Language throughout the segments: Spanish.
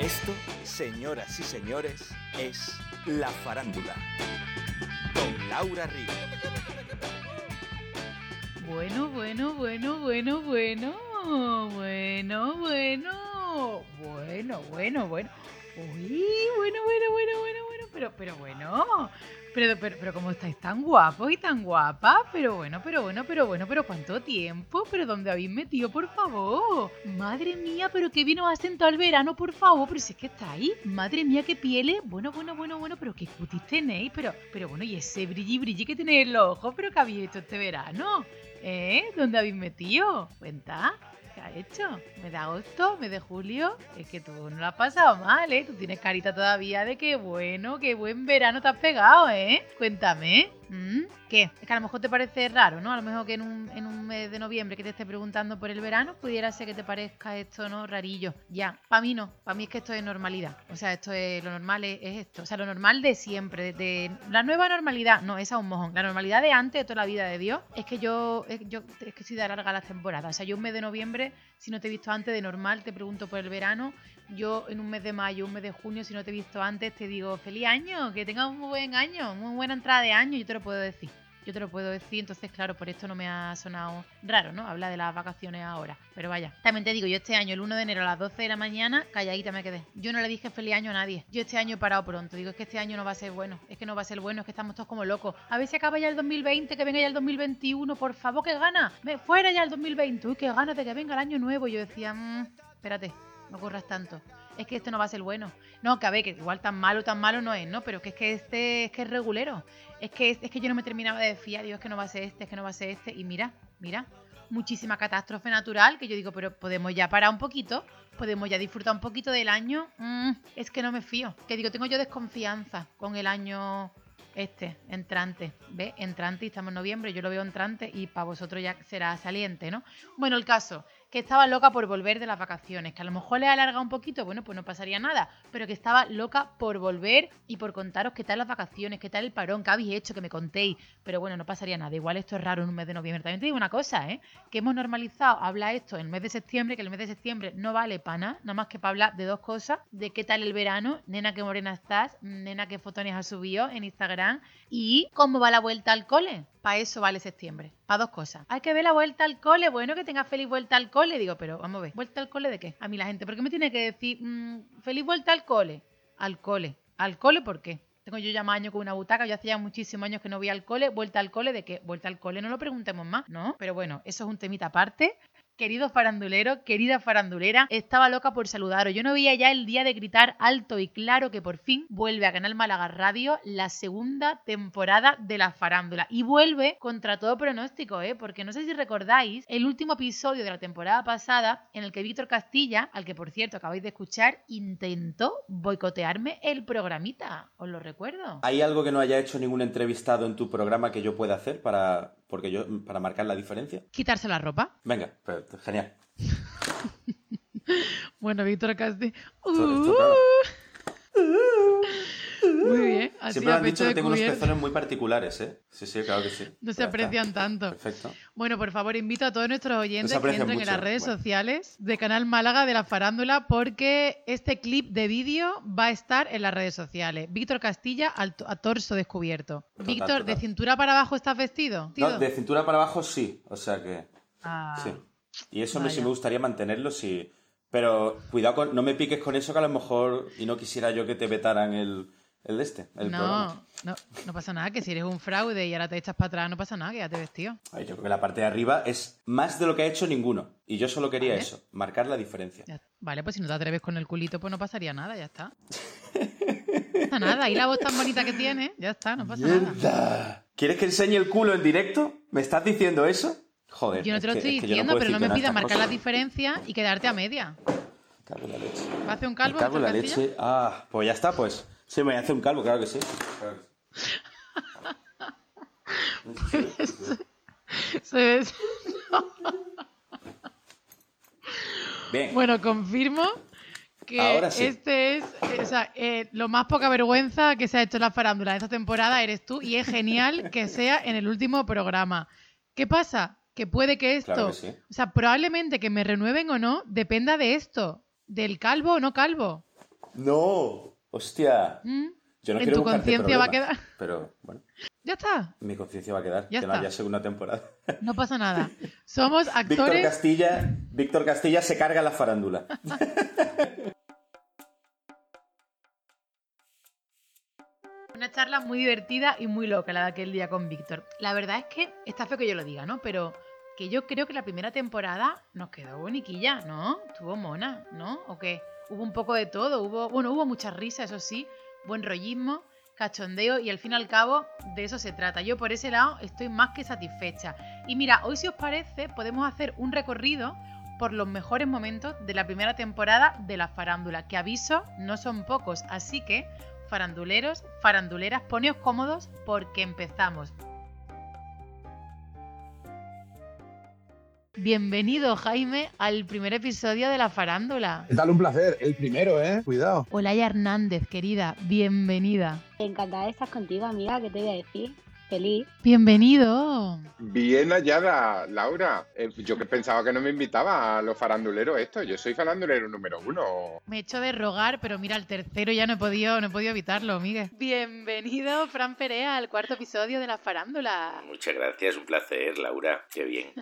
Esto, señoras y señores, es La Farándula. Con Laura Río. Bueno, bueno, bueno, bueno, bueno. Bueno, bueno. Bueno, bueno, bueno. Uy, bueno, bueno, bueno, bueno, bueno. Pero, pero bueno. Pero, pero, pero como estáis tan guapos y tan guapas. Pero bueno, pero bueno, pero bueno, pero ¿cuánto tiempo? ¿Pero dónde habéis metido, por favor? Madre mía, pero qué vino ha sentado el verano, por favor. Pero si es que estáis. Madre mía, qué pieles. Bueno, bueno, bueno, bueno, pero qué cutis tenéis. Pero, pero bueno, y ese brilli brilli que tenéis en los ojos. Pero ¿qué habéis hecho este verano? ¿Eh? ¿Dónde habéis metido? ¿Cuenta? ¿Qué ha hecho? ¿Me de agosto? ¿Me de julio? Es que tú no lo has pasado mal, ¿eh? Tú tienes carita todavía de que bueno, qué buen verano te has pegado, ¿eh? Cuéntame. ¿Mm? ¿Qué? Es que a lo mejor te parece raro, ¿no? A lo mejor que en un, en un mes de noviembre que te esté preguntando por el verano, pudiera ser que te parezca esto, ¿no? Rarillo. Ya, para mí no. Para mí es que esto es normalidad. O sea, esto es lo normal es, es esto. O sea, lo normal de siempre. De, de- la nueva normalidad, no, esa es un mojón. La normalidad de antes, de toda la vida de Dios, es que yo, es, yo, es que soy de larga las temporadas. O sea, yo un mes de noviembre, si no te he visto antes de normal, te pregunto por el verano. Yo en un mes de mayo, un mes de junio, si no te he visto antes, te digo, feliz año, que tengas un buen año, muy buena entrada de año, yo te lo puedo decir. Yo te lo puedo decir, entonces claro, por esto no me ha sonado raro, ¿no? Habla de las vacaciones ahora. Pero vaya, también te digo, yo este año, el 1 de enero a las 12 de la mañana, calladita me quedé. Yo no le dije feliz año a nadie. Yo este año he parado pronto. Digo, es que este año no va a ser bueno. Es que no va a ser bueno, es que estamos todos como locos. A ver si acaba ya el 2020, que venga ya el 2021, por favor, que gana. Me, fuera ya el 2020. Uy, qué ganas de que venga el año nuevo. Yo decía, "Mm, espérate, no corras tanto. Es que este no va a ser bueno. No, que a ver, que igual tan malo, tan malo no es, ¿no? Pero que es que este es que es regulero. Es que, es, que yo no me terminaba de fiar, digo, es que no va a ser este, es que no va a ser este. Y mira, mira, muchísima catástrofe natural que yo digo, pero podemos ya parar un poquito, podemos ya disfrutar un poquito del año. Mm, es que no me fío. Que digo, tengo yo desconfianza con el año este, entrante. ¿Ves? Entrante y estamos en noviembre, yo lo veo entrante y para vosotros ya será saliente, ¿no? Bueno, el caso, que estaba loca por volver de las vacaciones, que a lo mejor le alarga un poquito, bueno, pues no pasaría nada, pero que estaba loca por volver y por contaros qué tal las vacaciones, qué tal el parón, qué habéis hecho, que me contéis, pero bueno, no pasaría nada, igual esto es raro en un mes de noviembre. También te digo una cosa, ¿eh? Que hemos normalizado hablar esto en el mes de septiembre, que el mes de septiembre no vale para nada, nada más que para hablar de dos cosas, de qué tal el verano, nena, qué morena estás, nena, qué fotones has subido en Instagram y cómo va la vuelta al cole. Para eso vale septiembre. Para dos cosas. Hay que ver la vuelta al cole. Bueno, que tengas feliz vuelta al cole. Digo, pero vamos a ver. ¿Vuelta al cole de qué? A mí la gente, ¿por qué me tiene que decir mm, feliz vuelta al cole? Al cole. ¿Al cole por qué? Tengo yo ya más años con una butaca. Yo hacía muchísimos años que no voy al cole. ¿Vuelta al cole de qué? ¿Vuelta al cole? No lo preguntemos más, ¿no? Pero bueno, eso es un temita aparte. Querido farandulero, querida farandulera, estaba loca por saludaros. Yo no veía ya el día de gritar alto y claro que por fin vuelve a Canal Málaga Radio la segunda temporada de la farándula. Y vuelve contra todo pronóstico, ¿eh? Porque no sé si recordáis el último episodio de la temporada pasada en el que Víctor Castilla, al que por cierto acabáis de escuchar, intentó boicotearme el programita. ¿Os lo recuerdo? ¿Hay algo que no haya hecho ningún entrevistado en tu programa que yo pueda hacer para, porque yo, para marcar la diferencia? Quitarse la ropa. Venga, pero- genial. Bueno, Víctor esto, Uh. Muy bien. Así Siempre me han dicho que tengo unos pezones muy particulares, ¿eh? Sí, sí, claro que sí. No se Ya está. aprecian tanto. Perfecto. Bueno, por favor, invito a todos nuestros oyentes que aprecian entren en las redes Bueno. sociales de Canal Málaga de la Farándula porque este clip de vídeo va a estar en las redes sociales. Víctor Castilla al a torso descubierto. Total, Víctor, ¿de cintura para abajo estás vestido? No, de cintura para abajo sí, o sea que Ah, sí. Y eso me, sí me gustaría mantenerlo, sí. Pero cuidado, con, no me piques con eso que a lo mejor, y no quisiera yo que te vetaran el, el de este, el programa. no, no, no pasa nada, que si eres un fraude y ahora te echas para atrás, no pasa nada, que ya te vestido. Ay, yo creo que la parte de arriba es más de lo que ha hecho ninguno. Y yo solo quería Vale. eso, marcar la diferencia. Ya- Vale, pues si no te atreves con el culito, pues no pasaría nada, ya está. No pasa nada, y la voz tan bonita que tiene, ya está, no pasa nada. ¡Mierda! ¿Quieres que enseñe el culo en directo? ¿Me estás diciendo eso? Joder. Yo no te lo que- estoy es que diciendo, puedo pero no me pidas marcar la diferencia y quedarte a media. Cago en la leche. ¿Va a hacer un calvo? cago en la leche. Ah, pues ya está, pues. Sí, me voy a hacer un calvo, claro que sí. Claro. Se- se- Bien. Bueno, confirmo que Ahora sí. este es o sea, eh, lo más poca vergüenza que se ha hecho en la farándula de esta temporada eres tú y es genial que sea en el último programa. ¿Qué pasa? Que puede que esto, Claro que sí. o sea, probablemente que me renueven o no, dependa de esto, del calvo o no calvo. No, hostia. ¿Mm? Yo no En quiero tu conciencia va a quedar. Pero bueno, Ya está. mi conciencia va a quedar. Ya que no está. haya segunda temporada. No pasa nada. Somos Víctor actores. Castilla, Víctor Castilla se carga la farándula. Una charla muy divertida y muy loca la de aquel día con Víctor. La verdad es que está feo que yo lo diga, ¿no? Pero que yo creo que la primera temporada nos quedó boniquilla, ¿no? Estuvo mona, ¿no? ¿O qué? Hubo un poco de todo, hubo, bueno, hubo mucha risa, eso sí, buen rollismo, cachondeo y al fin y al cabo de eso se trata. Yo por ese lado estoy más que satisfecha. Y mira, hoy si os parece podemos hacer un recorrido por los mejores momentos de la primera temporada de la farándula, que aviso, no son pocos, así que faranduleros, faranduleras, poneos cómodos porque empezamos. Bienvenido Jaime al primer episodio de la farándula. ¿Qué tal? Un placer. El primero, ¿eh? Cuidado. Olaya Hernández, querida, bienvenida. Encantada de estar contigo, amiga. ¿Qué te voy a decir? Feliz. Bienvenido. Bien hallada, Laura. Eh, yo que pensaba que no me invitaba a los faranduleros esto. Yo soy farandulero número uno. Me he hecho de rogar, pero mira, el tercero ya no he podido, no he podido evitarlo, Miguel. Bienvenido, Fran Perea, al cuarto episodio de la farándula. Muchas gracias, un placer, Laura. Qué bien.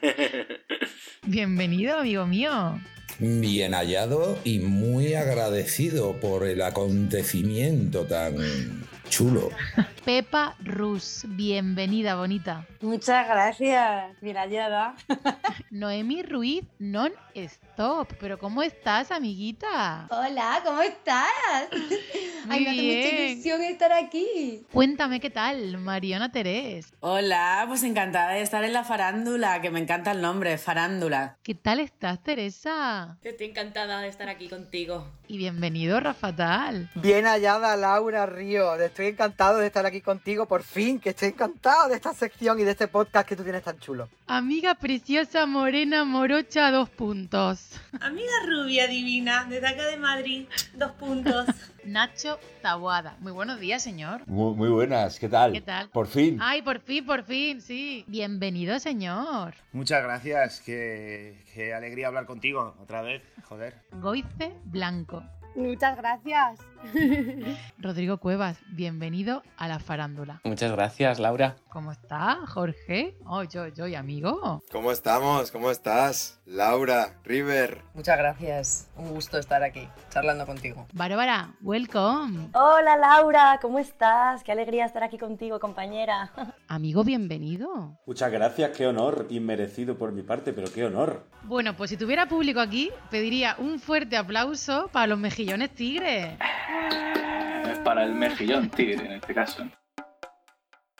Bienvenido, amigo mío. Bien hallado y muy agradecido por el acontecimiento tan chulo. Pepa Rus, bienvenida, bonita. Muchas gracias, bien hallada. Noemi Ruiz, non-stop. Pero ¿cómo estás, amiguita? Hola, ¿cómo estás? Muy Ay, me hace mucha ilusión estar aquí. Cuéntame qué tal, Mariana Terés. Hola, pues encantada de estar en la farándula, que me encanta el nombre, farándula. ¿Qué tal estás, Teresa? Estoy encantada de estar aquí contigo. Y bienvenido, Rafa Tal. Bien hallada, Laura Río. Estoy encantado de estar aquí contigo, por fin, que estoy encantado de esta sección y de este podcast que tú tienes tan chulo. Amiga preciosa, morena, morocha, dos puntos. Amiga rubia divina, desde acá de Madrid, dos puntos. Nacho Tabuada. Muy buenos días, señor. Muy, muy buenas, ¿qué tal? ¿Qué tal? Por fin. Ay, por fin, por fin, sí. Bienvenido, señor. Muchas gracias, qué, qué alegría hablar contigo otra vez, joder. Goice Blanco. Muchas gracias. Rodrigo Cuevas, bienvenido a la farándula. Muchas gracias, Laura. ¿Cómo está, Jorge? Oh, yo, yo, y amigo. ¿Cómo estamos? ¿Cómo estás? Laura, River. Muchas gracias. Un gusto estar aquí, charlando contigo. Bárbara, welcome. Hola Laura, ¿cómo estás? Qué alegría estar aquí contigo, compañera. Amigo, bienvenido. Muchas gracias, qué honor, inmerecido por mi parte, pero qué honor. Bueno, pues si tuviera público aquí, pediría un fuerte aplauso para los mejillones tigres. Para el mejillón tigre, en este caso.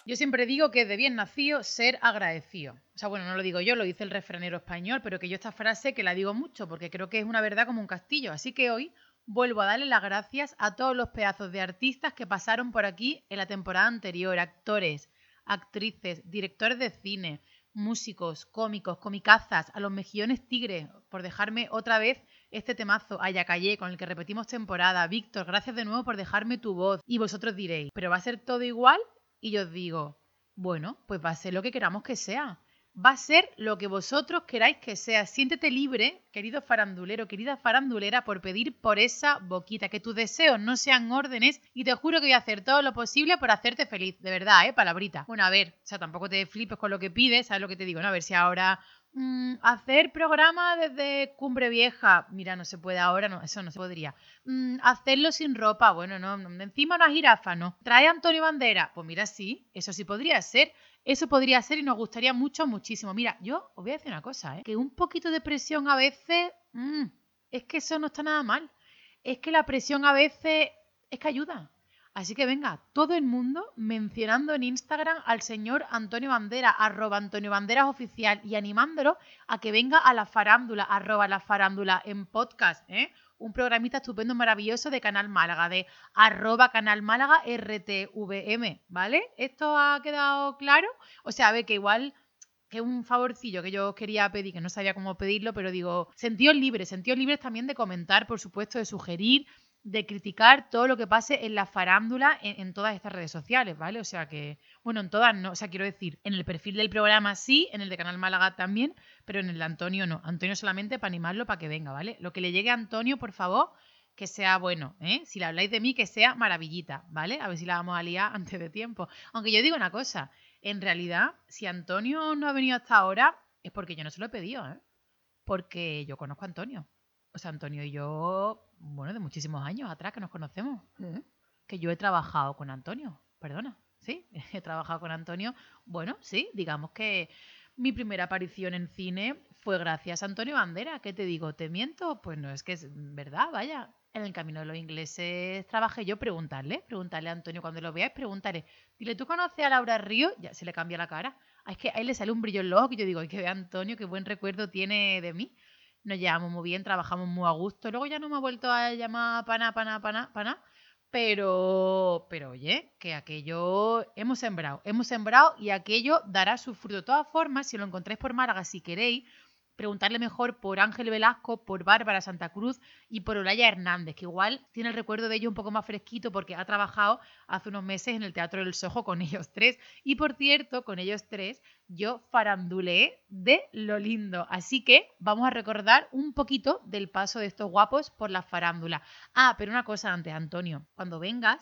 Yo siempre digo que es de bien nacido ser agradecido. O sea, bueno, no lo digo yo, lo dice el refranero español, pero que yo esta frase que la digo mucho porque creo que es una verdad como un castillo. Así que hoy vuelvo a darle las gracias a todos los pedazos de artistas que pasaron por aquí en la temporada anterior, actores, actrices, directores de cine, músicos, cómicos, comicazas, a los mejillones tigres, por dejarme otra vez este temazo, a Yacayé, con el que repetimos temporada. Víctor, gracias de nuevo por dejarme tu voz. Y vosotros diréis, ¿pero va a ser todo igual? Y yo os digo, bueno, pues va a ser lo que queramos que sea. Va a ser lo que vosotros queráis que sea. Siéntete libre, querido farandulero, querida farandulera, por pedir por esa boquita. Que tus deseos no sean órdenes y te juro que voy a hacer todo lo posible por hacerte feliz. De verdad, ¿eh? Palabrita. Bueno, a ver, o sea, tampoco te flipes con lo que pides, ¿sabes lo que te digo? ¿no? A ver si ahora Mm, hacer programa desde Cumbre Vieja. Mira, no se puede ahora, eso no se podría. Mm, hacerlo sin ropa. Bueno, no, no, encima una jirafa, no. Trae a Antonio Bandera. Pues mira, sí, eso sí podría ser. Eso podría ser y nos gustaría mucho, muchísimo. Mira, yo os voy a decir una cosa, ¿eh? Que un poquito de presión a veces. mm, es que eso no está nada mal. Es que la presión a veces es que ayuda. Así que venga, todo el mundo mencionando en Instagram al señor Antonio Bandera, arroba Antonio Banderas oficial y animándolo a que venga a la farándula, arroba la farándula en podcast, ¿eh? Un programita estupendo, maravilloso de Canal Málaga, de arroba Canal Málaga RTVM, ¿vale? ¿Esto ha quedado claro? O sea, a que igual que un favorcillo que yo quería pedir, que no sabía cómo pedirlo, pero digo, sentidos libres, sentidos libres también de comentar, por supuesto, de sugerir, de criticar todo lo que pase en la farándula en, todas estas redes sociales, ¿vale? O sea que, bueno, en todas no, o sea, quiero decir, en el perfil del programa sí, en el de Canal Málaga también, pero en el de Antonio no. Antonio solamente para animarlo para que venga, ¿vale? Lo que le llegue a Antonio, por favor, que sea bueno, ¿eh? Si le habláis de mí, que sea maravillita, ¿vale? A ver si la vamos a liar antes de tiempo. Aunque yo digo una cosa, en realidad, si Antonio no ha venido hasta ahora, es porque yo no se lo he pedido, ¿eh? Porque yo conozco a Antonio. O sea, Antonio y yo, bueno, de muchísimos años atrás que nos conocemos. Que yo he trabajado con Antonio, perdona, ¿sí? He trabajado con Antonio. Bueno, sí, digamos que mi primera aparición en cine fue gracias a Antonio Bandera. ¿Qué te digo? ¿Te miento? Pues no, es que es verdad, vaya. En el camino de los ingleses trabajé yo, preguntarle, preguntarle a Antonio cuando lo veáis, preguntarle, dile, ¿tú conoces a Laura Río? Ya se le cambia la cara. Ah, Es que ahí le sale un brillo en los ojos que yo digo, ay, que ve Antonio, qué buen recuerdo tiene de mí. Nos llevamos muy bien, trabajamos muy a gusto. Luego ya no me ha vuelto a llamar pana, pana, pana, pana. Pero, pero oye, que aquello hemos sembrado, hemos sembrado y aquello dará su fruto. De todas formas, si lo encontráis por Málaga, si queréis, preguntarle mejor por Ángel Velasco, por Bárbara Santa Cruz y por Olaya Hernández, que igual tiene el recuerdo de ellos un poco más fresquito porque ha trabajado hace unos meses en el Teatro del Sojo con ellos tres. Y por cierto, con ellos tres, yo faranduleé de lo lindo. Así que vamos a recordar un poquito del paso de estos guapos por la farándula. Ah, pero una cosa antes, Antonio, cuando vengas,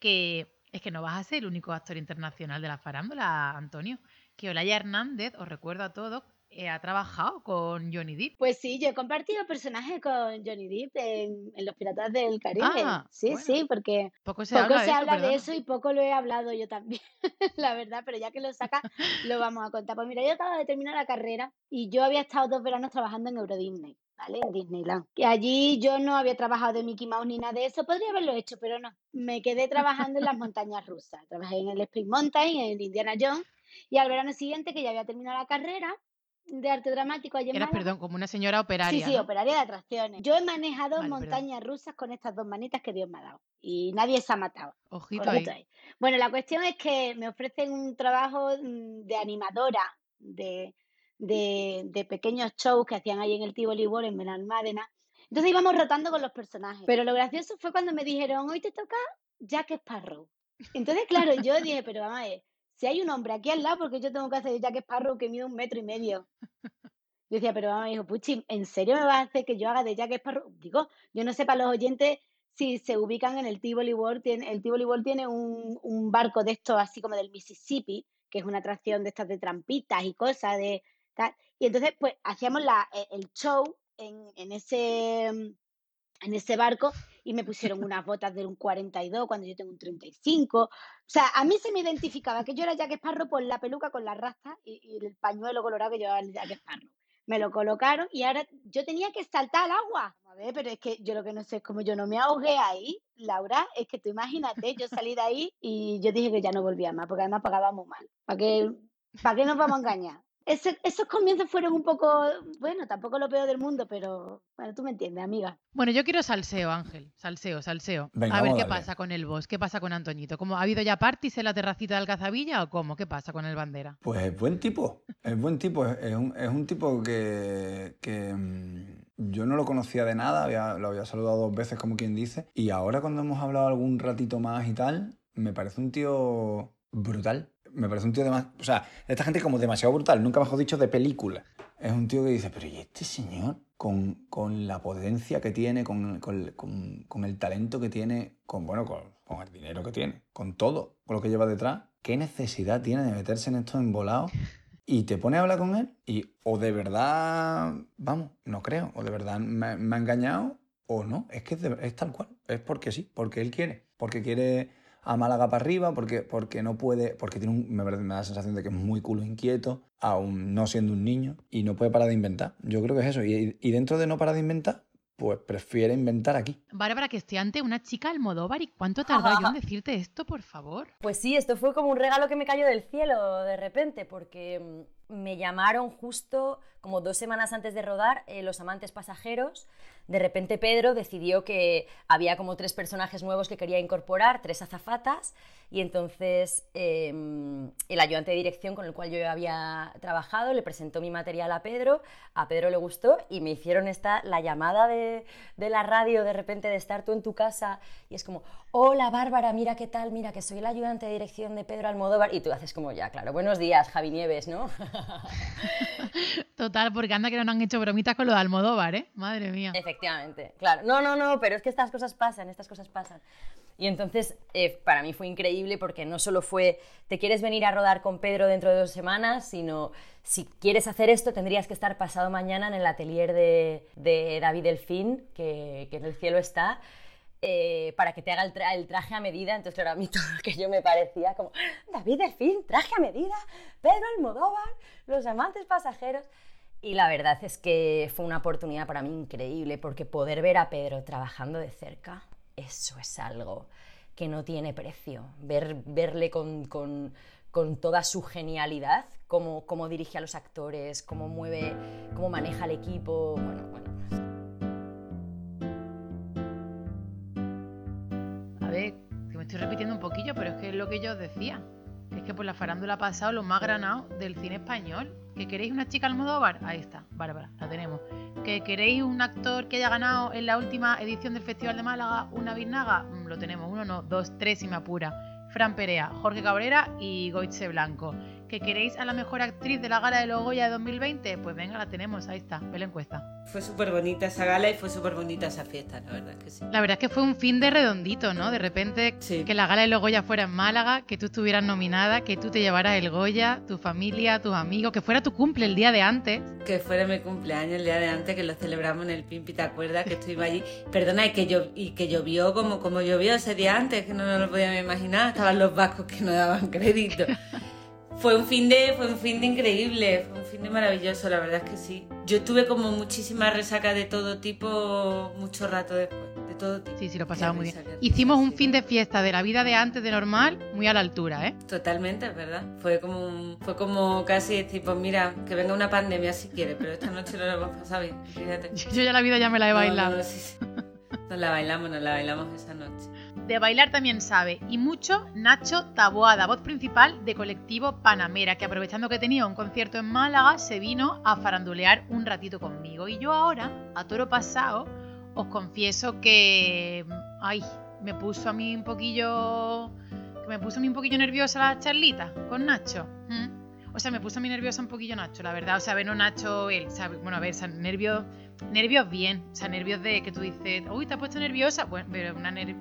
que es que no vas a ser el único actor internacional de la farándula, Antonio. Que Olaya Hernández, os recuerdo a todos, eh, ha trabajado con Johnny Depp. Pues sí, yo he compartido personajes con Johnny Depp en, en Los Piratas del Caribe. Ah, sí, bueno. sí, porque Poco se poco habla de eso, habla de perdona. eso y poco lo he hablado yo también, la verdad, pero ya que lo saca, lo vamos a contar. Pues mira, yo acabo de terminar la carrera y yo había estado dos veranos trabajando en Euro Disney, ¿vale? En Disneyland. Y allí yo no había trabajado de Mickey Mouse ni nada de eso, podría haberlo hecho, pero no. Me quedé trabajando en las montañas rusas. Trabajé en el Spring Mountain, en Indiana Jones, y al verano siguiente, que ya había terminado la carrera de arte dramático Eras, Málaga, perdón, como una señora operaria. Sí, sí, ¿no? operaria de atracciones. Yo he manejado Vale, perdón. montañas rusas con estas dos manitas que Dios me ha dado. Y nadie se ha matado. Ojito ahí. Bueno, la cuestión es que me ofrecen un trabajo mm, de animadora de, de, de pequeños shows que hacían ahí en el Tivoli World en Benalmádena. Entonces íbamos rotando con los personajes. Pero lo gracioso fue cuando me dijeron, hoy te toca Jack Sparrow. Entonces, claro, yo dije, pero vamos a ver, si hay un hombre aquí al lado, porque yo tengo que hacer de Jack Sparrow que mide un metro y medio? Yo decía, pero vamos, dijo, Puchi, ¿en serio me vas a hacer que yo haga de Jack Sparrow? Digo, yo no sé para los oyentes si se ubican en el Tivoli World. Tiene, el Tivoli World tiene un, un barco de estos así como del Mississippi, que es una atracción de estas de trampitas y cosas de tal. Y entonces, pues, hacíamos la, e- el show en, en ese en ese barco y me pusieron unas botas de un 42 cuando yo tengo un 35. O sea, a mí se me identificaba que yo era Jack Sparrow por la peluca con la rasta y, y el pañuelo colorado que llevaba el Jack Sparrow. Me lo colocaron y ahora yo tenía que saltar al agua. A ver, pero es que yo lo que no sé es cómo yo no me ahogué ahí, Laura. Es que tú imagínate, yo salí de ahí y yo dije que ya no volvía más, porque además pagábamos mal. ¿Para qué, para qué nos vamos a engañar? Ese- esos comienzos fueron un poco, bueno, tampoco lo peor del mundo, pero bueno, tú me entiendes, amiga. Bueno, yo quiero salseo, Ángel. Salseo, salseo. Venga, a ver qué pasa con el boss, qué pasa con Antoñito. ¿Cómo, ¿Ha habido ya parties en la terracita de Alcazabilla o cómo? ¿Qué pasa con el bandera? Pues es buen tipo, es buen tipo, es es un, es un tipo que, que, mm, yo no lo conocía de nada, había- lo había saludado dos veces como quien dice, y ahora cuando hemos hablado algún ratito más y tal, me parece un tío brutal, me parece un tío demasiado, o sea, esta gente como demasiado brutal, nunca mejor dicho de película. Es un tío que dice, pero ¿y este señor? Con, con la potencia que tiene, con, con- con- el talento que tiene, con, bueno, con el dinero que tiene, con todo, con lo que lleva detrás, ¿qué necesidad tiene de meterse en estos embolados? Y te pone a hablar con él y o de verdad, vamos, no creo, o de verdad me, me ha engañado o no, es que es, de- es tal cual, es porque sí, porque él quiere, porque quiere a Málaga para arriba, porque, porque no puede, porque tiene un, me, me da la sensación de que es muy culo inquieto, aún no siendo un niño, y no puede parar de inventar. Yo creo que es eso, y, y dentro de no parar de inventar, pues prefiere inventar aquí. Bárbara, que estoy ante una chica Almodóvar. ¿Y cuánto he tardado yo en decirte esto, por favor? Pues sí, esto fue como un regalo que me cayó del cielo de repente, porque mm, me llamaron justo como dos semanas antes de rodar eh, Los Amantes Pasajeros. De repente Pedro decidió que había como tres personajes nuevos que quería incorporar, tres azafatas, y entonces eh, el ayudante de dirección con el cual yo había trabajado le presentó mi material a Pedro, a Pedro le gustó y me hicieron esta, la llamada de, de la radio de repente de estar tú en tu casa y es como, hola Bárbara, mira qué tal, mira que soy el ayudante de dirección de Pedro Almodóvar y tú haces como ya, claro, buenos días Javi Nieves, ¿no? Total, porque anda que no han hecho bromitas con los de Almodóvar, ¿eh? Madre mía. Efectivamente, claro. No, no, no, pero es que estas cosas pasan, estas cosas pasan. Y entonces, eh, para mí fue increíble porque no solo fue, te quieres venir a rodar con Pedro dentro de dos semanas, sino si quieres hacer esto tendrías que estar pasado mañana en el atelier de, de David Delfín, que, que en el cielo está, eh, para que te haga el, tra- el traje a medida. Entonces, claro, a mí todo lo que yo me parecía como, David Delfín, traje a medida, Pedro Almodóvar, los amantes pasajeros. Y la verdad es que fue una oportunidad para mí increíble, porque poder ver a Pedro trabajando de cerca, eso es algo que no tiene precio. Ver, verle con, con- con toda su genialidad, cómo, cómo dirige a los actores, cómo mueve, cómo maneja el equipo. Bueno, bueno. Es lo que yo os decía. Es que por la farándula ha pasado lo más granado del cine español. ¿Que queréis una chica Almodóvar? Ahí está, Bárbara, la tenemos. ¿Que queréis un actor que haya ganado en la última edición del Festival de Málaga una biznaga? Mm, Lo tenemos, uno no, dos, tres si me apura. Fran Perea, Jorge Cabrera y Goitze Blanco. ¿Que queréis a la mejor actriz de la gala de los Goya de 2020? Pues venga, la tenemos, ahí está, ve la encuesta. Fue súper bonita esa gala y fue súper bonita esa fiesta, la verdad que sí. La verdad es que fue un fin de redondito, ¿no? De repente que la gala de los Goya fuera en Málaga, que tú estuvieras nominada, que tú te llevaras el Goya, tu familia, tus amigos, que fuera tu cumple el día de antes. Que fuera mi cumpleaños el día de antes, que lo celebramos en el Pimpi, ¿te acuerdas? Que estuvimos allí. Perdona, y que, llo- y que llovió como, como llovió ese día antes, que no nos lo podíamos imaginar. Estaban los vascos que no daban crédito. Fue un fin de, fue un fin de increíble, fue un fin de maravilloso, la verdad es que sí. Yo tuve como muchísima resaca de todo tipo mucho rato después, de todo tipo. Sí, sí, lo pasaba muy bien. Hicimos un fin de fiesta de la vida de antes de normal, muy a la altura, ¿eh? Totalmente, es verdad. Fue como, un- fue como casi decir, pues mira, que venga una pandemia si quiere, pero esta noche no la hemos pasado bien, fíjate. Yo ya la vida ya me la he No, bailado. no, sí, sí. Nos la bailamos, nos la bailamos esa noche. De bailar también sabe, y mucho Nacho Taboada, voz principal de colectivo Panamera, que aprovechando que tenía un concierto en Málaga, se vino a farandulear un ratito conmigo. Y yo ahora, a toro pasado, os confieso que, ay, me puso a mí un poquillo, me puso a mí un poquillo nerviosa la charlita con Nacho. O sea, me puso a mí nerviosa un poquillo Nacho, la verdad. O sea, ver no Nacho, él. Bueno, a ver, o nervios, nervios bien. O sea, nervios de que tú dices, uy, te has puesto nerviosa. Bueno, pero una ner-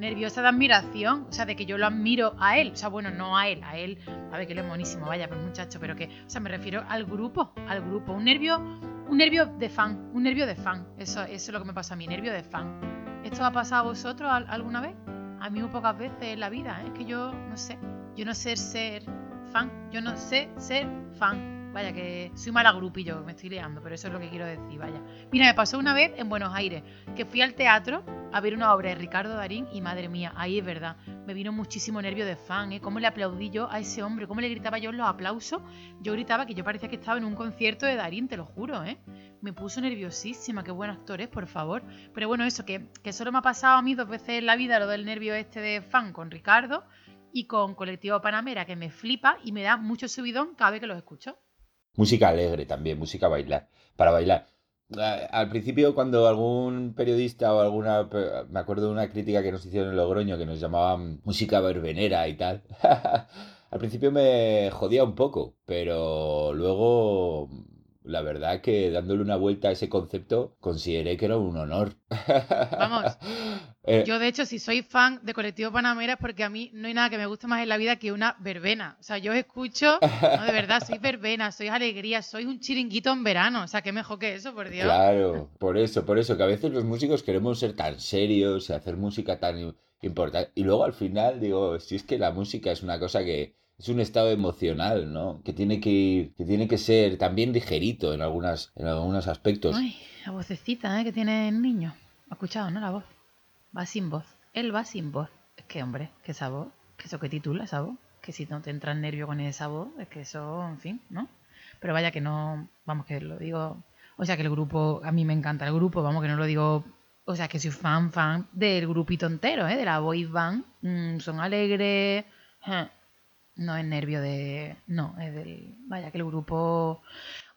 nerviosa de admiración, o sea, de que yo lo admiro a él, o sea, bueno, no a él, a él, a ver que él es buenísimo, vaya, pues muchacho, pero que, o sea, me refiero al grupo, al grupo, un nervio, un nervio de fan, un nervio de fan, eso, eso es lo que me pasa a mí, nervio de fan. ¿Esto ha pasado a vosotros al- alguna vez? A mí muy pocas veces en la vida, ¿eh? es que yo no sé, yo no sé ser fan, yo no sé ser fan. Vaya, que soy mala grupillo, me estoy liando, pero eso es lo que quiero decir, vaya. Mira, me pasó una vez en Buenos Aires, que fui al teatro a ver una obra de Ricardo Darín y madre mía, ahí es verdad, me vino muchísimo nervio de fan, ¿eh? ¿Cómo le aplaudí yo a ese hombre? ¿Cómo le gritaba yo en los aplausos? Yo gritaba que yo parecía que estaba en un concierto de Darín, te lo juro, ¿eh? Me puso nerviosísima, qué buen actor es, por favor. Pero bueno, eso, que, que solo me ha pasado a mí dos veces en la vida lo del nervio este de fan con Ricardo y con Colectivo Panamera, que me flipa y me da mucho subidón cada vez que los escucho. Música alegre también, música bailar, para bailar. Eh, Al principio, cuando algún periodista o alguna. Me acuerdo de una crítica que nos hicieron en Logroño que nos llamaban música verbenera y tal. Al principio me jodía un poco, pero luego. La verdad que dándole una vuelta a ese concepto, consideré que era un honor. Vamos, Eh, Yo, de hecho, si soy fan de Colectivo Panamera es porque a mí no hay nada que me guste más en la vida que una verbena. O sea, yo os escucho, no, de verdad, sois verbena, sois alegría, sois un chiringuito en verano. O sea, qué mejor que eso, por Dios. Claro, por eso, por eso, que a veces los músicos queremos ser tan serios y hacer música tan importante. Y luego al final digo, si es que la música es una cosa que es un estado emocional, ¿no? Que tiene que ir, que tiene que ser también ligerito en algunas, en algunos aspectos. Ay, la vocecita ¿eh? que tiene el niño. ¿Ha escuchado, no? La voz. Va sin voz. Él va sin voz. Es que, hombre, que esa voz, que eso que titula esa voz, que si no te entra en nervio con esa voz, es que eso, en fin, ¿no? Pero vaya que no, vamos, que lo digo, o sea, que el grupo, a mí me encanta el grupo, vamos, que no lo digo, o sea, que soy fan, fan del grupito entero, ¿eh? De la boy band, Mm, son alegres, eh, no es nervio de, no, es del, vaya, que el grupo,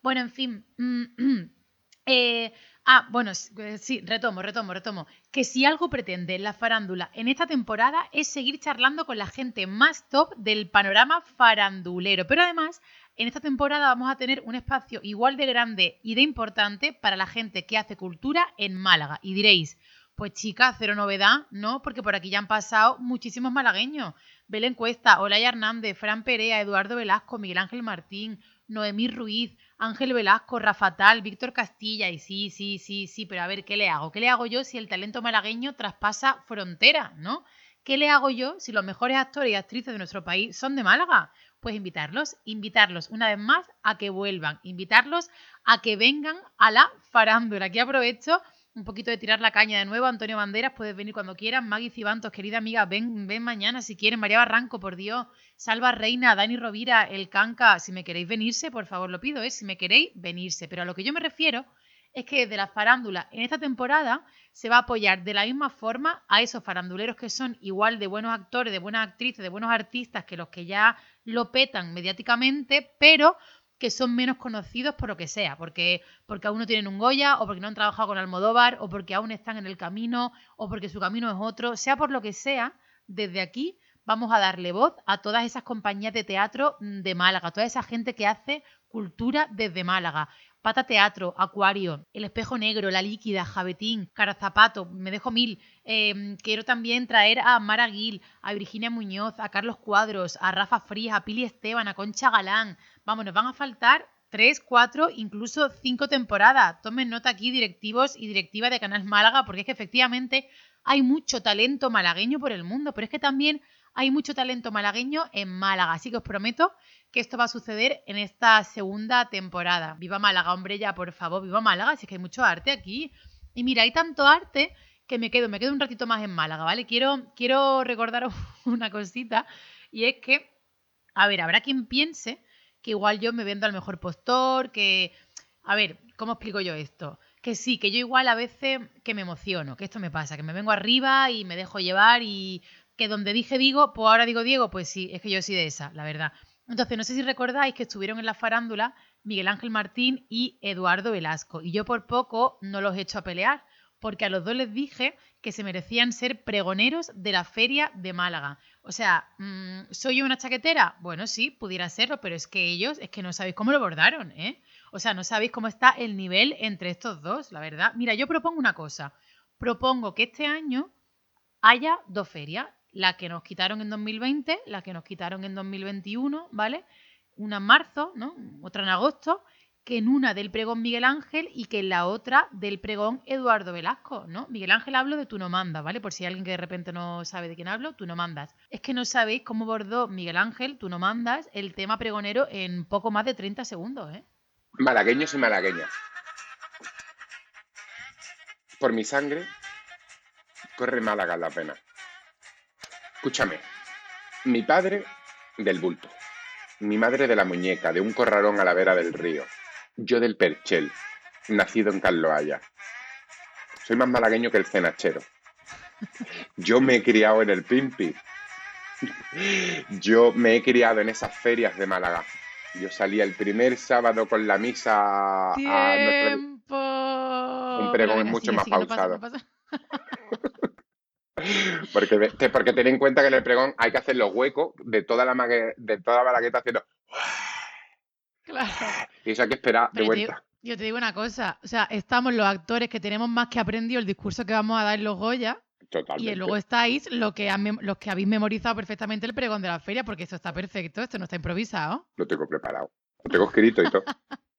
bueno, en fin, mm, eh, Ah, bueno, eh, sí, retomo, retomo, retomo. Que si algo pretende la farándula en esta temporada es seguir charlando con la gente más top del panorama farandulero. Pero además, en esta temporada vamos a tener un espacio igual de grande y de importante para la gente que hace cultura en Málaga. Y diréis, pues chica, cero novedad, ¿no? Porque por aquí ya han pasado muchísimos malagueños. Belén Cuesta, Olaya Hernández, Fran Perea, Eduardo Velasco, Miguel Ángel Martín, Noemí Ruiz, Ángel Velasco, Rafa Tal, Víctor Castilla. Y sí, sí, sí, sí, pero a ver, ¿qué le hago? ¿Qué le hago yo si el talento malagueño traspasa fronteras, ¿no? ¿Qué le hago yo si los mejores actores y actrices de nuestro país son de Málaga? Pues invitarlos, invitarlos una vez más a que vuelvan, invitarlos a que vengan a la farándula. Aquí aprovecho un poquito de tirar la caña de nuevo. Antonio Banderas, puedes venir cuando quieras. Maggie Cibantos, querida amiga, ven, ven mañana si quieren. María Barranco, por Dios. Salva Reina, Dani Rovira, El Canca. Si me queréis venirse, por favor, lo pido, ¿eh? Si me queréis venirse. Pero a lo que yo me refiero es que desde la farándula en esta temporada se va a apoyar de la misma forma a esos faranduleros que son igual de buenos actores, de buenas actrices, de buenos artistas que los que ya lo petan mediáticamente, pero que son menos conocidos por lo que sea, porque, porque aún no tienen un Goya, o porque no han trabajado con Almodóvar, o porque aún están en el camino, o porque su camino es otro, sea por lo que sea, desde aquí vamos a darle voz a todas esas compañías de teatro mm, de Málaga, toda esa gente que hace cultura desde Málaga. Pata Teatro, Acuario, El Espejo Negro, La Líquida, Javetín, Cara Zapato, me dejo mil. Eh, quiero también traer a Mara Gil, a Virginia Muñoz, a Carlos Cuadros, a Rafa Frías, a Pili Esteban, a Concha Galán. Vamos, nos van a faltar tres, cuatro, incluso cinco temporadas. Tomen nota aquí, directivos y directivas de Canal Málaga, porque es que efectivamente hay mucho talento malagueño por el mundo, pero es que también hay mucho talento malagueño en Málaga. Así que os prometo que esto va a suceder en esta segunda temporada. Viva Málaga, hombre, ya, por favor, viva Málaga, si es que hay mucho arte aquí. Y mira, hay tanto arte que me quedo, me quedo un ratito más en Málaga, ¿vale? Quiero, quiero recordaros una cosita, y es que, a ver, habrá quien piense que igual yo me vendo al mejor postor, que, a ver, ¿cómo explico yo esto? Que sí, que yo igual a veces que me emociono, que esto me pasa, que me vengo arriba y me dejo llevar y que donde dije digo, pues ahora digo Diego, pues sí, es que yo soy de esa, la verdad. Entonces, no sé si recordáis que estuvieron en la farándula Miguel Ángel Martín y Eduardo Velasco. Y yo por poco no los he hecho a pelear, porque a los dos les dije que se merecían ser pregoneros de la feria de Málaga. O sea, mm, ¿soy yo una chaquetera? Bueno, sí, pudiera serlo, pero es que ellos, es que no sabéis cómo lo bordaron, ¿eh? O sea, no sabéis cómo está el nivel entre estos dos, la verdad. Mira, yo propongo una cosa. Propongo que este año haya dos ferias. La que nos quitaron en 2020, la que nos quitaron en 2021, ¿vale? Una en marzo, ¿no? Otra en agosto, que en una del pregón Miguel Ángel y que en la otra del pregón Eduardo Velasco, ¿no? Miguel Ángel hablo de tú no mandas, ¿vale? Por si hay alguien que de repente no sabe de quién hablo, tú no mandas. Es que no sabéis cómo bordó Miguel Ángel, tú no mandas, el tema pregonero en poco más de 30 segundos, ¿eh? Malagueños y malagueñas. Por mi sangre corre Málaga la pena. Escúchame, mi padre del bulto, mi madre de la muñeca, de un corralón a la vera del río, yo del perchel, nacido en Carloaya. Soy más malagueño que el cenachero. Yo me he criado en el Pimpi. Yo me he criado en esas ferias de Málaga. Yo salía el primer sábado con la misa a nuestro... ¡Tiempo! Un pregón Venga, mucho sigue, más sigue, no pasa, pausado. no pasa. Porque, te- porque ten en cuenta que en el pregón hay que hacer los huecos de toda la mague- de toda la malagueta haciendo. Claro. Y eso hay que esperar de Pero yo te, digo, vuelta. yo te digo una cosa, o sea, estamos los actores que tenemos más que aprendido el discurso que vamos a dar en los Goya y Totalmente. luego estáis lo que los que habéis memorizado perfectamente el pregón de la feria, porque esto está perfecto, esto no está improvisado. Lo tengo preparado. Lo tengo escrito y todo.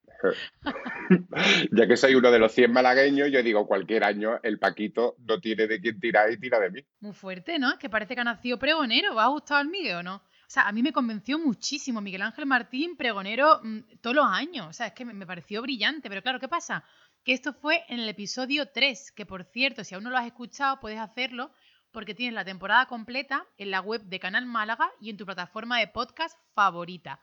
ya que soy uno de los 100 malagueños, yo digo, cualquier año el Paquito no tiene de quién tirar y tira de mí. Muy fuerte, ¿no? Es que parece que ha nacido pregonero. ¿Os ha gustado el Miguel o no? O sea, a mí me convenció muchísimo Miguel Ángel Martín, pregonero mm, todos los años. O sea, es que me, me pareció brillante. Pero claro, ¿qué pasa? Que esto fue en el episodio 3, que por cierto, si aún no lo has escuchado, puedes hacerlo porque tienes la temporada completa en la web de Canal Málaga y en tu plataforma de podcast favorita.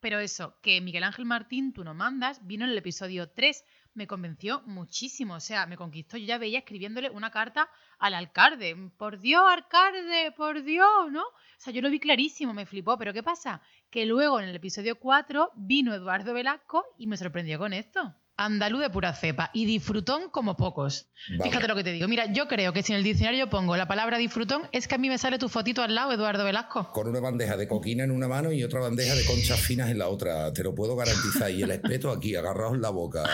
Pero eso, que Miguel Ángel Martín, tú no mandas, vino en el episodio 3, me convenció muchísimo, o sea, me conquistó. Yo ya veía escribiéndole una carta al alcalde. Por Dios, alcalde, por Dios, ¿no? O sea, yo lo vi clarísimo, me flipó. Pero ¿qué pasa? Que luego en el episodio 4 vino Eduardo Velasco y me sorprendió con esto. Andaluz de pura cepa y disfrutón como pocos. Fíjate lo que te digo. Mira, yo creo que si en el diccionario pongo la palabra disfrutón, es que a mí me sale tu fotito al lado, Eduardo Velasco. Con una bandeja de coquina en una mano y otra bandeja de conchas finas en la otra. Te lo puedo garantizar. Y el espeto aquí, agarrados en la boca.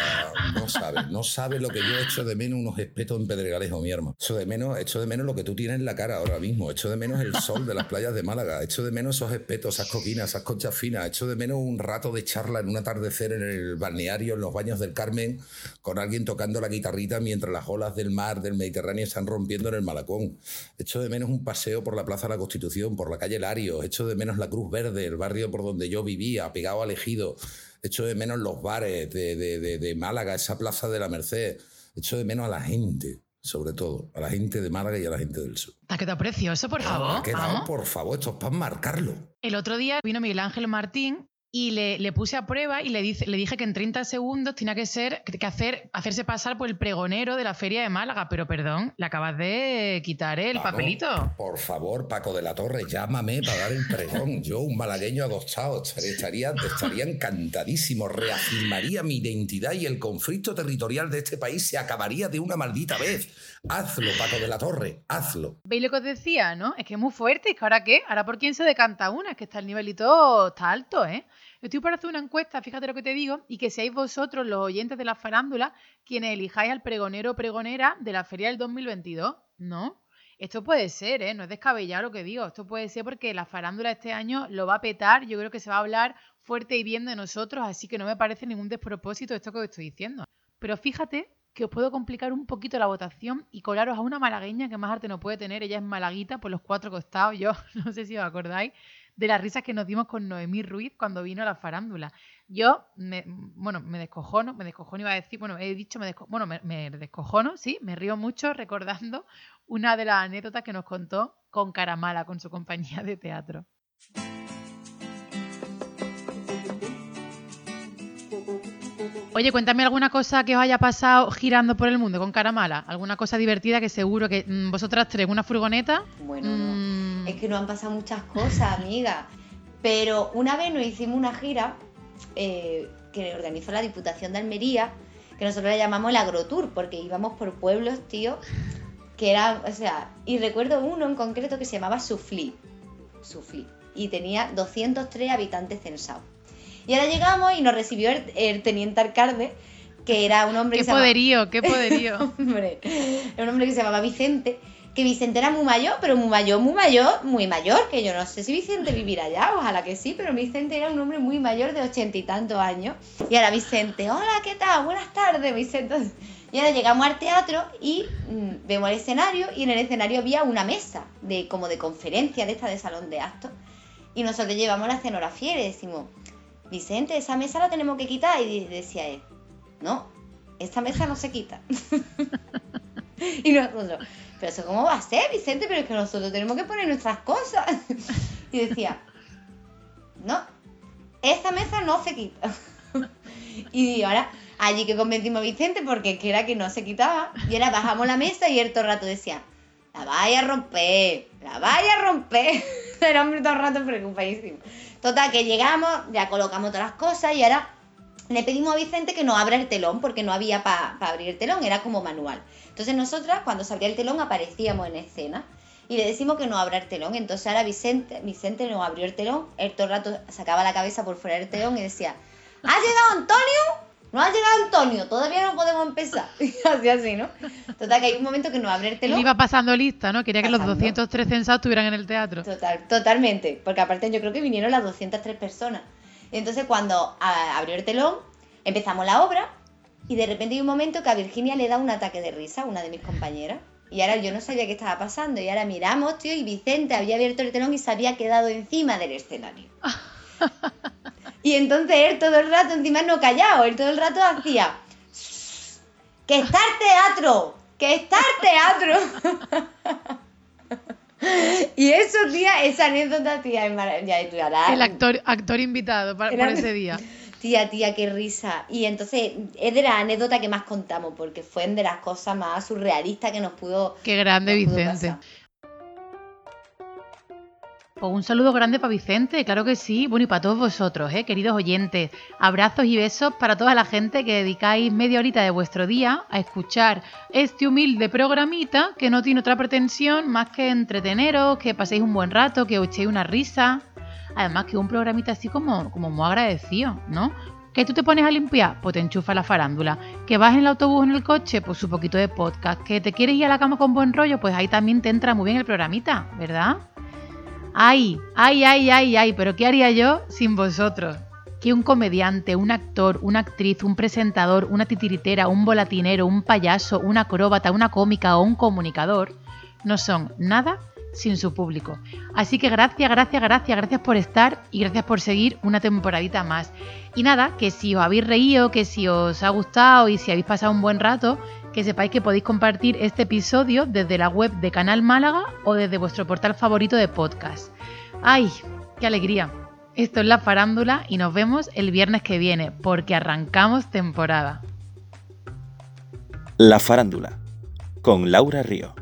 No sabes, no sabes lo que yo echo de menos unos espetos en Pedregalejo, mi hermano. Echo de menos, echo de menos lo que tú tienes en la cara ahora mismo. Echo de menos el sol de las playas de Málaga. Echo de menos esos espetos, esas coquinas, esas conchas finas. Echo de menos un rato de charla en un atardecer en el balneario, en los baños del Carmen, con alguien tocando la guitarrita mientras las olas del mar del Mediterráneo están rompiendo en el Malacón. Echo de menos un paseo por la Plaza de la Constitución, por la calle Lario. Echo de menos la Cruz Verde, el barrio por donde yo vivía, pegado al ejido. Echo de menos los bares de, de- de- de Málaga, esa plaza de la Merced. Echo de menos a la gente, sobre todo, a la gente de Málaga y a la gente del sur. ¿Te ha quedado precioso, por favor? Ha quedado, Vamos. por favor, esto es para marcarlo. El otro día vino Miguel Ángel Martín y le, le puse a prueba y le, dice, le dije que en 30 segundos tenía que ser que hacer, hacerse pasar por el pregonero de la feria de Málaga. Pero perdón, le acabas de quitar el papelito. Por favor, Paco de la Torre, llámame para dar el pregón. Yo, un malagueño adoptado, estaría, estaría encantadísimo. Reafirmaría mi identidad y el conflicto territorial de este país se acabaría de una maldita vez. Hazlo, Paco de la Torre, hazlo. ¿Veis lo que os decía, no? Es que es muy fuerte. Es que ahora qué? Ahora por quién se decanta una. Es que está el nivelito, está alto, ¿eh? Estoy para hacer una encuesta, fíjate lo que te digo, y que seáis vosotros, los oyentes de la farándula, quienes elijáis al pregonero o pregonera de la feria del 2022, ¿no? Esto puede ser, ¿eh? No es descabellado lo que digo. Esto puede ser porque la farándula este año lo va a petar. Yo creo que se va a hablar fuerte y bien de nosotros, así que no me parece ningún despropósito esto que os estoy diciendo. Pero fíjate que os puedo complicar un poquito la votación y colaros a una malagueña que más arte no puede tener. Ella es malaguita por los cuatro costados. Yo no sé si os acordáis de las risas que nos dimos con Noemí Ruiz cuando vino a la farándula. Yo, me, bueno, me descojono, me descojono iba a decir, bueno, he dicho, me bueno, me, me descojono, sí, me río mucho recordando una de las anécdotas que nos contó con Caramala, con su compañía de teatro. Oye, cuéntame alguna cosa que os haya pasado girando por el mundo con Caramala. Alguna cosa divertida que seguro que mm, vosotras tres, una furgoneta. Bueno, mm, no. Es que nos han pasado muchas cosas, amiga. Pero una vez nos hicimos una gira eh, que organizó la Diputación de Almería, que nosotros la llamamos el Agrotour, porque íbamos por pueblos, tío, que eran, o sea, y recuerdo uno en concreto que se llamaba Suflí, Suflí, y tenía 203 habitantes censados. Y ahora llegamos y nos recibió el, el teniente alcalde, que era un hombre ¡Qué que se llamaba- poderío, qué poderío! Hombre, era un hombre que se llamaba Vicente, que Vicente era muy mayor, pero muy mayor, muy mayor, muy mayor, que yo no sé si Vicente vivirá allá, ojalá que sí, pero Vicente era un hombre muy mayor de ochenta y tantos años. Y ahora Vicente, hola, ¿qué tal? Buenas tardes, Vicente. Y ahora llegamos al teatro y mm, vemos el escenario y en el escenario había una mesa de como de conferencia de esta de salón de actos. Y nosotros llevamos la escenografía y le decimos, Vicente, esa mesa la tenemos que quitar. Y decía él, no, esta mesa no se quita. y nosotros, pero eso cómo va a ser, Vicente, pero es que nosotros tenemos que poner nuestras cosas. y decía, no, esta mesa no se quita. y ahora, allí que convencimos a Vicente porque que era que no se quitaba. Y ahora bajamos la mesa y él todo el rato decía, la vaya a romper, la vaya a romper. el hombre todo el rato preocupadísimo. Total, que llegamos, ya colocamos todas las cosas y ahora le pedimos a Vicente que nos abra el telón porque no había para abrir el telón, era como manual. Entonces nosotras cuando se abría el telón aparecíamos en escena y le decimos que no abra el telón. Entonces ahora Vicente, Vicente nos abrió el telón, él todo el rato sacaba la cabeza por fuera del telón y decía, ¿ha llegado Antonio? No ha llegado Antonio, todavía no podemos empezar. Así así, ¿no? Total, que hay un momento que nos abre el Él iba pasando lista, ¿no? Quería que los Pasando. 203 censados estuvieran en el teatro. Total, totalmente, porque aparte yo creo que vinieron las 203 personas. Y entonces cuando a- abrió el telón, empezamos la obra y de repente hay un momento que a Virginia le da un ataque de risa, una de mis compañeras. Y ahora yo no sabía qué estaba pasando. Y ahora miramos, tío, y Vicente había abierto el telón y se había quedado encima del escenario. Y entonces él todo el rato, encima no callado, él todo el rato hacía, que está el teatro, que está el teatro. y eso, tía, esa anécdota, tía, es maravillosa. El actor, actor invitado para, por ese día. Tía, tía, qué risa. Y entonces es de la anécdota que más contamos, porque fue de las cosas más surrealistas que nos pudo... Qué grande Vicente. pasar. Pues un saludo grande para Vicente, claro que sí. Bueno, y para todos vosotros, ¿eh? queridos oyentes. Abrazos y besos para toda la gente que dedicáis media horita de vuestro día a escuchar este humilde programita que no tiene otra pretensión más que entreteneros, que paséis un buen rato, que os echéis una risa. Además que un programita así como, como muy agradecido, ¿no? Que tú te pones a limpiar, pues te enchufa la farándula. Que vas en el autobús en el coche, pues un poquito de podcast. Que te quieres ir a la cama con buen rollo, pues ahí también te entra muy bien el programita, ¿verdad? Ay, ay, ay, ay, ay, pero ¿qué haría yo sin vosotros? Que un comediante, un actor, una actriz, un presentador, una titiritera, un volatinero, un payaso, una acróbata, una cómica o un comunicador no son nada sin su público. Así que gracias, gracias, gracias, gracias por estar y gracias por seguir una temporadita más. Y nada, que si os habéis reído, que si os ha gustado y si habéis pasado un buen rato, que sepáis que podéis compartir este episodio desde la web de Canal Málaga o desde vuestro portal favorito de podcast. ¡Ay, qué alegría! Esto es La Farándula y nos vemos el viernes que viene porque arrancamos temporada. La Farándula con Laura Río.